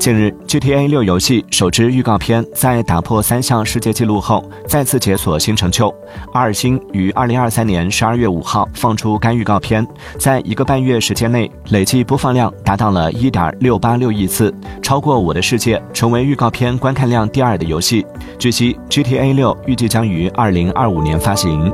近日，GTA 六游戏首支预告片在打破三项世界纪录后，再次解锁新成就。阿尔星于二零二三年十二月五号放出该预告片，在一个半月时间内，累计播放量达到了一点六八六亿次，超过《我的世界》，成为预告片观看量第二的游戏。据悉，GTA 六预计将于二零二五年发行。